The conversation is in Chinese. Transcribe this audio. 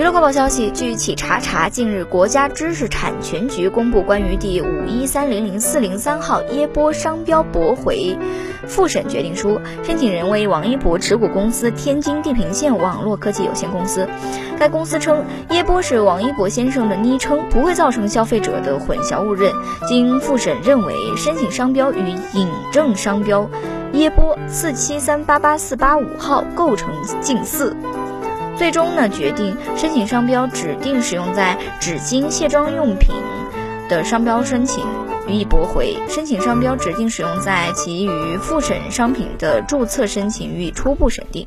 娱乐快报消息，据企查查，近日国家知识产权局公布关于第五一三零零四零三号耶波商标驳回复审决定书，申请人为王一博持股公司天津地平线网络科技有限公司。该公司称，耶波是王一博先生的昵称，不会造成消费者的混淆误认。经复审认为，申请商标与引证商标耶波四七三八八四八五号构成近似。最终呢，决定申请商标指定使用在纸巾、卸妆用品的商标申请予以驳回；申请商标指定使用在其余复审商品的注册申请予以初步审定。